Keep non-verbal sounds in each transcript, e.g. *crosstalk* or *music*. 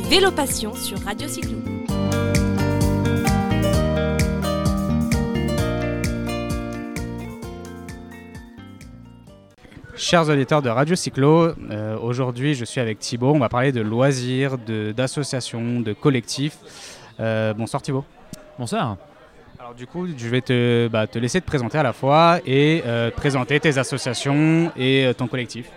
C'est Vélo Passion sur Radio Cyclo. Chers auditeurs de Radio Cyclo, euh, aujourd'hui je suis avec Thibaut. On va parler de loisirs, d'associations, de, collectifs. Euh, bonsoir Thibaut. Bonsoir. Alors du coup, je vais te, bah, te laisser te présenter à la fois et euh, présenter tes associations et ton collectif.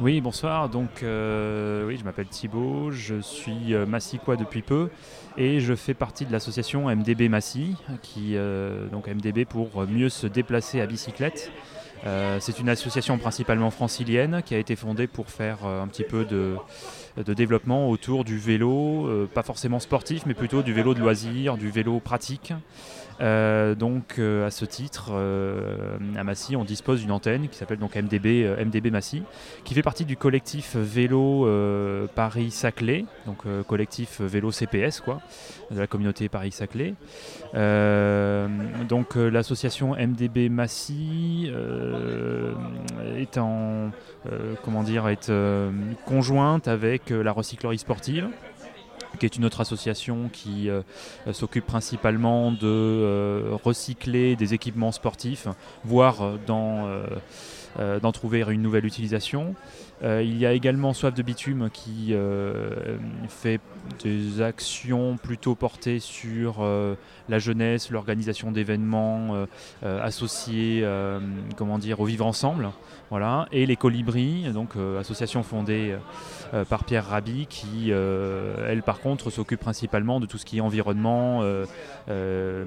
Oui, bonsoir. Donc, oui, je m'appelle Thibaut, je suis massicois depuis peu et je fais partie de l'association MDB Massy, qui donc MDB pour mieux se déplacer à bicyclette. Euh, c'est une association principalement francilienne qui a été fondée pour faire euh, un petit peu de, développement autour du vélo, euh, pas forcément sportif, mais plutôt du vélo de loisir, du vélo pratique. Euh, donc euh, à ce titre, à Massy, on dispose d'une antenne qui s'appelle donc MDB, MDB Massy, qui fait partie du collectif vélo Paris-Saclay, donc collectif vélo CPS quoi, de la communauté Paris-Saclay. donc l'association MDB Massy dire est conjointe avec la recyclerie sportive qui est une autre association qui euh, s'occupe principalement de euh, recycler des équipements sportifs, voire euh, d'en trouver une nouvelle utilisation. Il y a également Soif de Bitume qui fait des actions plutôt portées sur la jeunesse, l'organisation d'événements associés comment dire, au vivre ensemble. Voilà. Et les Colibris, donc association fondée par Pierre Rabhi, qui, elle, par contre, s'occupe principalement de tout ce qui est environnement, euh, euh,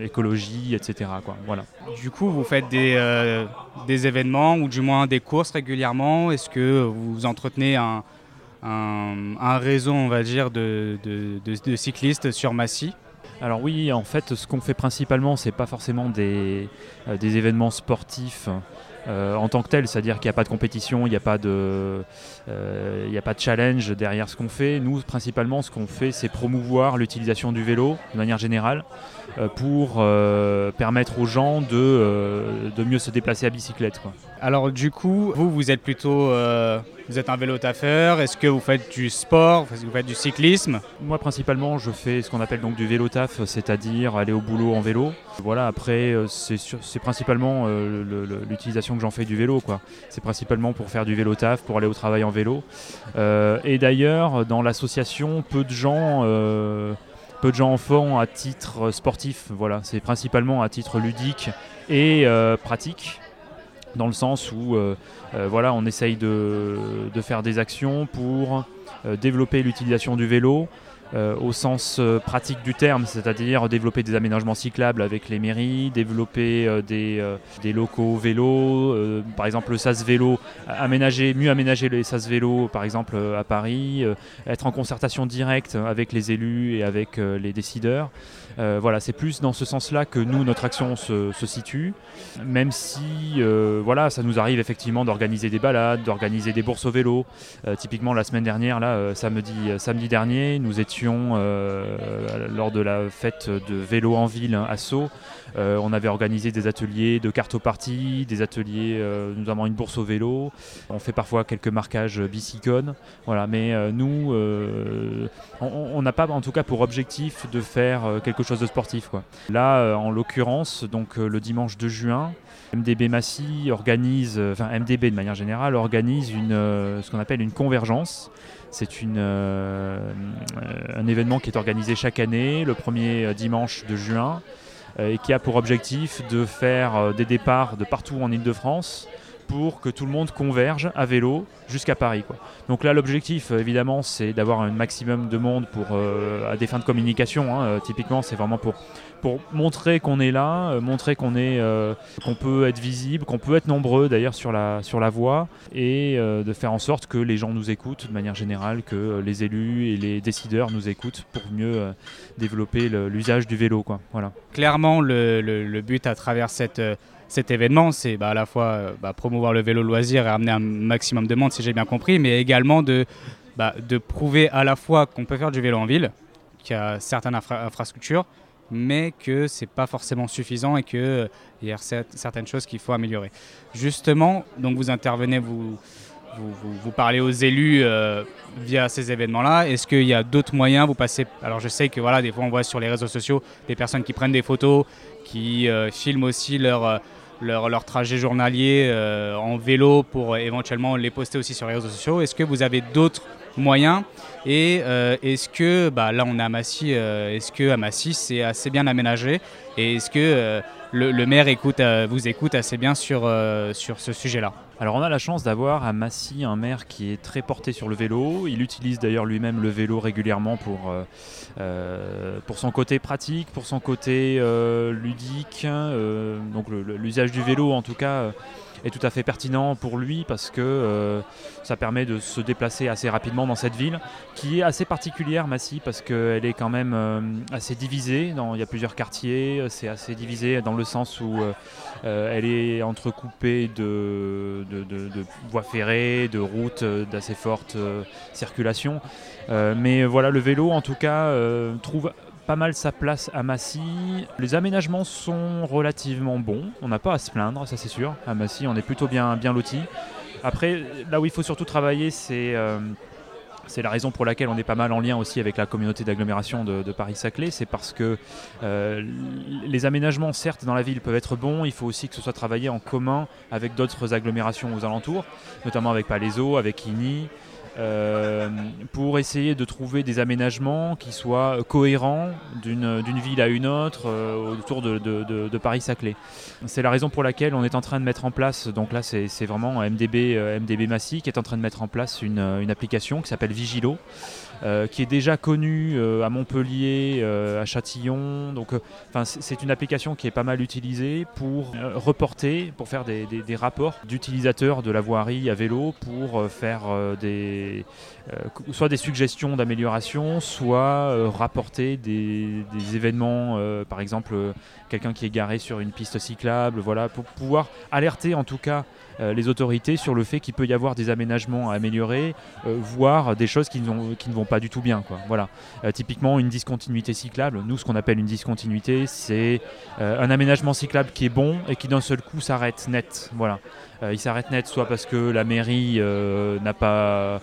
écologie, etc. Quoi. Voilà. Du coup, vous faites des, euh, des, événements ou du moins des courses régulièrement. Est-ce que vous entretenez un, réseau, on va dire, de, cyclistes sur Massy alors oui, en fait, ce qu'on fait principalement, c'est pas forcément des, des événements sportifs euh, en tant que tel, c'est-à-dire qu'il n'y a pas de compétition, il n'y a, pas de, euh, a pas de challenge derrière ce qu'on fait. Nous, principalement, ce qu'on fait, c'est promouvoir l'utilisation du vélo de manière générale euh, pour permettre aux gens de, mieux se déplacer à bicyclette. Alors du coup, vous, vous êtes plutôt vous êtes un vélo taffeur Est-ce que vous faites du sport? Vous faites du cyclisme? Moi, principalement, je fais ce qu'on appelle donc du vélo taf, c'est-à-dire aller au boulot en vélo. Voilà, après, euh, c'est principalement euh, l'utilisation que j'en fais du vélo. quoi. C'est principalement pour faire du vélo taf, pour aller au travail en vélo. Euh, et d'ailleurs, dans l'association, peu de gens peu de gens en font à titre sportif. Voilà, c'est principalement à titre ludique et pratique dans le sens où euh, euh, voilà, on essaye de, faire des actions pour euh, développer l'utilisation du vélo, euh, au sens euh, pratique du terme, c'est-à-dire développer des aménagements cyclables avec les mairies, développer euh, des, des, locaux vélos, par exemple le SAS vélo, aménager, mieux aménager les SAS vélo par exemple à Paris, être en concertation directe avec les élus et avec les décideurs. voilà, c'est plus dans ce sens-là que nous, notre action se, se situe, même si voilà, ça nous arrive effectivement d'organiser des balades, d'organiser des bourses au vélo. typiquement la semaine dernière, là, samedi, samedi dernier, nous étions euh, lors de la fête de vélo en ville à Sceaux. Euh, on avait organisé des ateliers de cartopartie, des ateliers, euh, notamment une bourse au vélo. On fait parfois quelques marquages bicycone. Voilà, mais nous, on n'a pas en tout cas pour objectif de faire quelque chose de sportif. Là, en l'occurrence, donc le dimanche 2 juin, MDB Massy organise, enfin MDB de manière générale, organise ce qu'on appelle une convergence. C'est euh, un événement qui est organisé chaque année, le premier euh, dimanche de juin, euh, et qui a pour objectif de faire des départs de partout en Ile-de-France pour que tout le monde converge à vélo jusqu'à Paris. Donc là, l'objectif, évidemment, c'est d'avoir un maximum de monde pour, à des fins de communication. Hein. typiquement, c'est vraiment pour pour montrer qu'on est là, euh, montrer qu'on est, euh, qu'on peut être visible, qu'on peut être nombreux d'ailleurs sur la, sur la voie, et euh, de faire en sorte que les gens nous écoutent de manière générale, que les élus et les décideurs nous écoutent pour mieux développer l'usage du vélo. Voilà. Clairement, le, but à travers cette cet événement, c'est bah, à la fois bah, promouvoir le vélo loisir et amener un maximum de monde, si j'ai bien compris, mais également de, bah, prouver à la fois qu'on peut faire du vélo en ville, qu'il y a certaines infrastructures, mais que c'est pas forcément suffisant et qu'il y a certaines choses qu'il faut améliorer. Justement, donc vous intervenez, vous, parlez aux élus via ces événements-là. Est-ce qu'il y a d'autres moyens? Vous passez. Alors je sais que voilà, des fois on voit sur les réseaux sociaux des personnes qui prennent des photos, qui filment aussi leur leur, leur, trajet journalier en vélo pour éventuellement les poster aussi sur les réseaux sociaux. Est-ce que vous avez d'autres moyens? Et euh, est-ce que, bah, là on est à Massy, euh, est-ce que à Massy c'est assez bien aménagé? Et est-ce que euh, le, maire écoute, vous écoute assez bien sur, sur ce sujet-là alors on a la chance d'avoir à Massy un maire qui est très porté sur le vélo. Il utilise d'ailleurs lui-même le vélo régulièrement pour, pour son côté pratique, pour son côté ludique. donc l'usage du vélo en tout cas est tout à fait pertinent pour lui parce que euh, ça permet de se déplacer assez rapidement dans cette ville qui est assez particulière, Massy, parce qu'elle est quand même euh, assez divisée. Il y a plusieurs quartiers, c'est assez divisé dans le sens où euh, elle est entrecoupée de, de, voies ferrées, de routes d'assez forte circulation. mais voilà, le vélo en tout cas trouve pas mal sa place à Massy. Les aménagements sont relativement bons, on n'a pas à se plaindre, ça c'est sûr. À Massy, on est plutôt bien, bien loti. Après, là où il faut surtout travailler, c'est euh, la raison pour laquelle on est pas mal en lien aussi avec la communauté d'agglomération de, Paris-Saclay. C'est parce que euh, les aménagements, certes, dans la ville peuvent être bons. Il faut aussi que ce soit travaillé en commun avec d'autres agglomérations aux alentours, notamment avec Palaiso, avec Igny. Euh, pour essayer de trouver des aménagements qui soient cohérents d'une ville à une autre euh, autour de, Paris-Saclay. C'est la raison pour laquelle on est en train de mettre en place, donc là c'est vraiment MDB, euh, MDB Massy qui est en train de mettre en place une, application qui s'appelle Vigilo. Qui est déjà connu euh, à Montpellier, à Châtillon. Donc, c'est une application qui est pas mal utilisée pour reporter, pour faire des, rapports d'utilisateurs de la voirie à vélo, pour faire des, soit des suggestions d'amélioration, soit rapporter des, événements, par exemple quelqu'un qui est garé sur une piste cyclable, voilà, pour pouvoir alerter en tout cas euh, les autorités sur le fait qu'il peut y avoir des aménagements à améliorer, euh, voire des choses qui, ne vont pas du tout bien. Quoi. Voilà. Euh, typiquement, une discontinuité cyclable, nous ce qu'on appelle une discontinuité, c'est un aménagement cyclable qui est bon et qui d'un seul coup s'arrête net. Voilà. il s'arrête net soit parce que la mairie n'a pas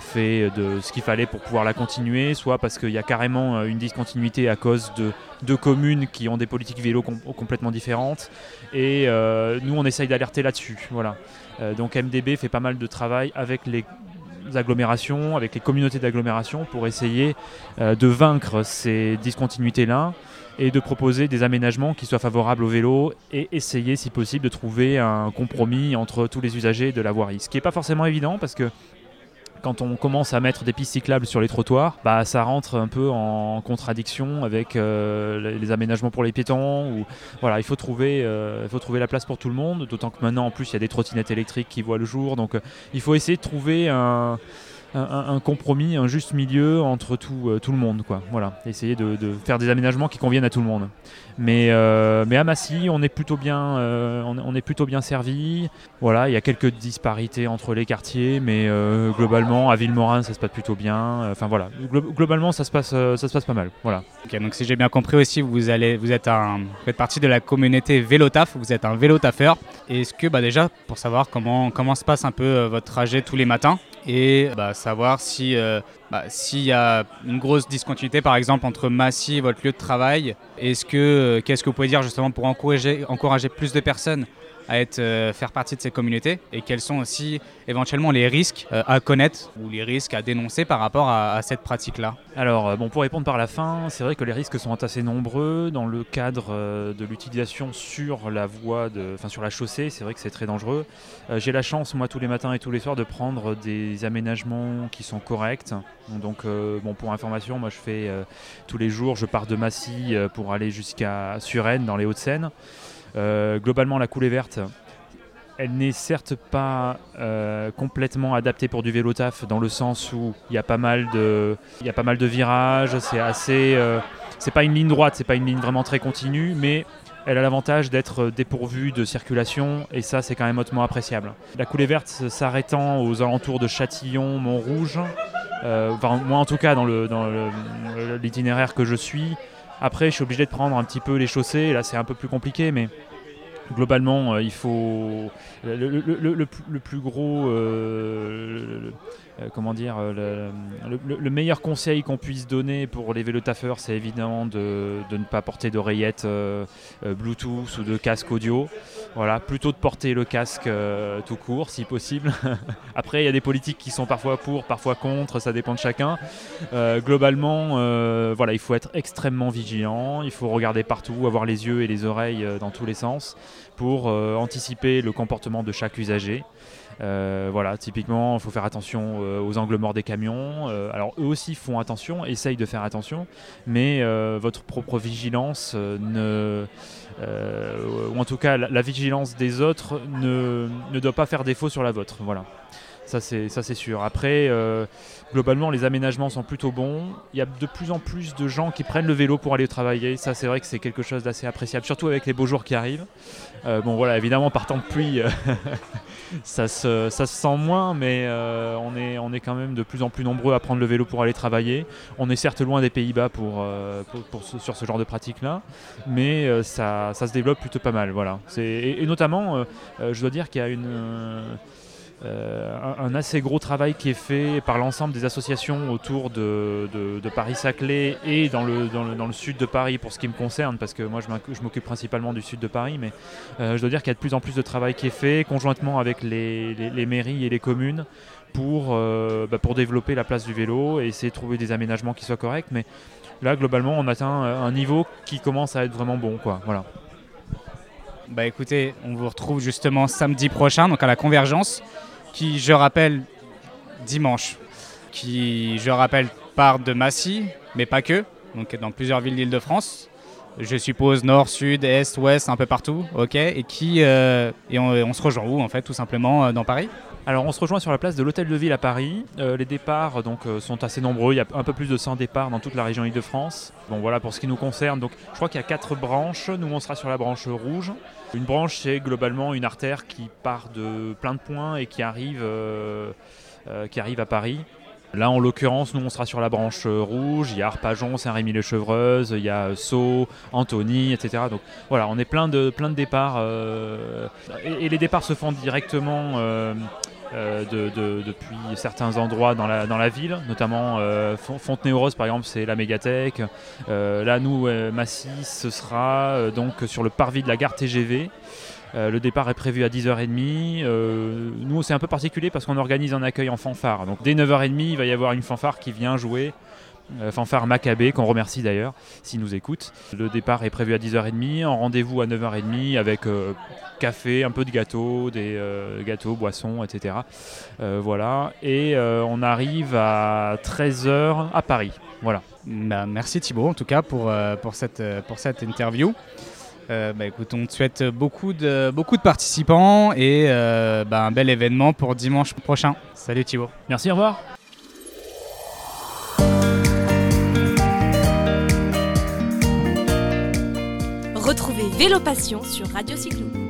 fait de ce qu'il fallait pour pouvoir la continuer, soit parce qu'il y a carrément une discontinuité à cause de deux communes qui ont des politiques vélo complètement différentes. Et euh, nous, on essaye d'alerter là-dessus. Voilà. Euh, donc MDB fait pas mal de travail avec les agglomérations, avec les communautés d'agglomération pour essayer euh, de vaincre ces discontinuités-là et de proposer des aménagements qui soient favorables au vélo et essayer si possible de trouver un compromis entre tous les usagers de la voirie. Ce qui n'est pas forcément évident parce que quand on commence à mettre des pistes cyclables sur les trottoirs, bah, ça rentre un peu en contradiction avec euh, les aménagements pour les piétons. Ou, voilà, il faut, trouver, euh, il faut trouver la place pour tout le monde, d'autant que maintenant en plus il y a des trottinettes électriques qui voient le jour. Donc euh, il faut essayer de trouver un, un, compromis, un juste milieu entre tout, euh, tout le monde. Quoi. Voilà, essayer de, faire des aménagements qui conviennent à tout le monde. Mais, euh, mais à Massy, on est plutôt bien, euh, on, est plutôt bien servi. Voilà, il y a quelques disparités entre les quartiers, mais globalement, à Villemorin, ça se passe plutôt bien. Enfin voilà, globalement, ça se passe, ça se passe pas mal. Voilà. donc si j'ai bien compris aussi, vous allez, vous êtes un, faites partie de la communauté Vélotaf. Vous êtes un vélotafeur. Est-ce que, bah déjà, pour savoir comment comment se passe un peu votre trajet tous les matins et bah, savoir si euh, bah, s'il y a une grosse discontinuité par exemple entre Massy et votre lieu de travail. Euh, qu'est-ce que vous pouvez dire justement pour encourager, plus de personnes à euh, faire partie de ces communautés? Et quels sont aussi éventuellement les risques euh, à connaître ou les risques à dénoncer par rapport à, cette pratique-là? Alors, bon, pour répondre par la fin, c'est vrai que les risques sont assez nombreux. Dans le cadre de l'utilisation sur la voie, enfin sur la chaussée, c'est vrai que c'est très dangereux. J'ai la chance, moi, tous les matins et tous les soirs, de prendre des aménagements qui sont corrects. Donc, bon, pour information, moi, je fais tous les jours, je pars de Massy pour aller jusqu'à Suresnes, dans les Hauts-de-Seine. Euh, globalement, la coulée verte, elle n'est certes pas euh, complètement adaptée pour du vélo taf dans le sens où il y a pas mal de, virages, c'est assez, euh, c'est pas une ligne droite, c'est pas une ligne vraiment très continue, mais elle a l'avantage d'être dépourvue de circulation et ça c'est quand même hautement appréciable. La coulée verte s'arrêtant aux alentours de Châtillon, Montrouge, moi en tout cas dans l'itinéraire que je suis, après, je suis obligé de prendre un petit peu les chaussées. Là, c'est un peu plus compliqué, mais globalement, il faut le, plus gros, comment dire, le, meilleur conseil qu'on puisse donner pour les vélotaffeurs, c'est évidemment de, ne pas porter d'oreillettes Bluetooth ou de casque audio. Voilà, plutôt de porter le casque tout court, si possible. *laughs* Après, il y a des politiques qui sont parfois pour, parfois contre, ça dépend de chacun. globalement, voilà, il faut être extrêmement vigilant, il faut regarder partout, avoir les yeux et les oreilles dans tous les sens pour euh, anticiper le comportement de chaque usager. Euh, voilà, typiquement, il faut faire attention euh, aux angles morts des camions. alors, eux aussi font attention, essayent de faire attention, mais votre propre vigilance ou en tout cas, la, vigilance des autres ne, ne, doit pas faire défaut sur la vôtre. Voilà. Ça, c'est sûr. Après, euh, globalement, les aménagements sont plutôt bons. Il y a de plus en plus de gens qui prennent le vélo pour aller travailler. Ça, c'est vrai que c'est quelque chose d'assez appréciable, surtout avec les beaux jours qui arrivent. Euh, bon, voilà, évidemment, par temps de pluie, euh, *laughs* ça, se, sent moins, mais on, est, on est quand même de plus en plus nombreux à prendre le vélo pour aller travailler. On est certes loin des Pays-Bas pour, sur ce genre de pratique-là, mais ça, se développe plutôt pas mal. Voilà. Et, notamment, je dois dire qu'il y a une euh, un, assez gros travail qui est fait par l'ensemble des associations autour de, Paris-Saclay et dans le, dans le, sud de Paris pour ce qui me concerne, parce que moi je m'occupe principalement du sud de Paris, mais euh, je dois dire qu'il y a de plus en plus de travail qui est fait conjointement avec les, mairies et les communes pour, euh, bah, pour développer la place du vélo et essayer de trouver des aménagements qui soient corrects. Mais là, globalement, on atteint un niveau qui commence à être vraiment bon. Quoi. Voilà. Bah écoutez, on vous retrouve justement samedi prochain, donc à la Convergence qui, je rappelle, dimanche, qui, je rappelle, part de Massy, mais pas que, donc dans plusieurs villes d'Île-de-France. Je suppose nord, sud, est, ouest, un peu partout, ok. Et qui euh, et on, se rejoint où en fait, tout simplement euh, dans Paris? Alors on se rejoint sur la place de l'Hôtel de Ville à Paris. Euh, les départs donc, sont assez nombreux, il y a un peu plus de 100 départs dans toute la région Île-de-France. Bon voilà pour ce qui nous concerne, donc je crois qu'il y a quatre branches, nous on sera sur la branche rouge. Une branche, c'est globalement une artère qui part de plein de points et qui arrive, qui arrive à Paris. Là, en l'occurrence, nous, on sera sur la branche euh, rouge. Il y a Arpajon, Saint-Rémy-les-Chevreuse, il y a Sceaux, Antony, etc. Donc voilà, on est plein de, départs. et, les départs se font directement euh, depuis certains endroits dans la, ville, notamment euh, Fontenay-aux-Roses par exemple, c'est la mégathèque. Euh, là, nous, Massy, ce sera donc sur le parvis de la gare TGV. Le départ est prévu à 10h30. nous, c'est un peu particulier parce qu'on organise un accueil en fanfare. Donc, dès 9h30, il va y avoir une fanfare qui vient jouer euh, fanfare Maccabée, qu'on remercie d'ailleurs s'il nous écoute. Le départ est prévu à 10h30, en rendez-vous à 9h30 avec euh, café, un peu de gâteau, des euh, gâteaux, boissons, etc. voilà. Et on arrive à 13h à Paris. Voilà. Bah, merci Thibaut en tout cas pour, pour, cette, pour cette interview. Bah, écoute, on te souhaite beaucoup de, beaucoup de participants et bah, un bel événement pour dimanche prochain. Salut Thibaut. Merci, au revoir. Retrouvez Vélo Passion sur Radio Cyclo.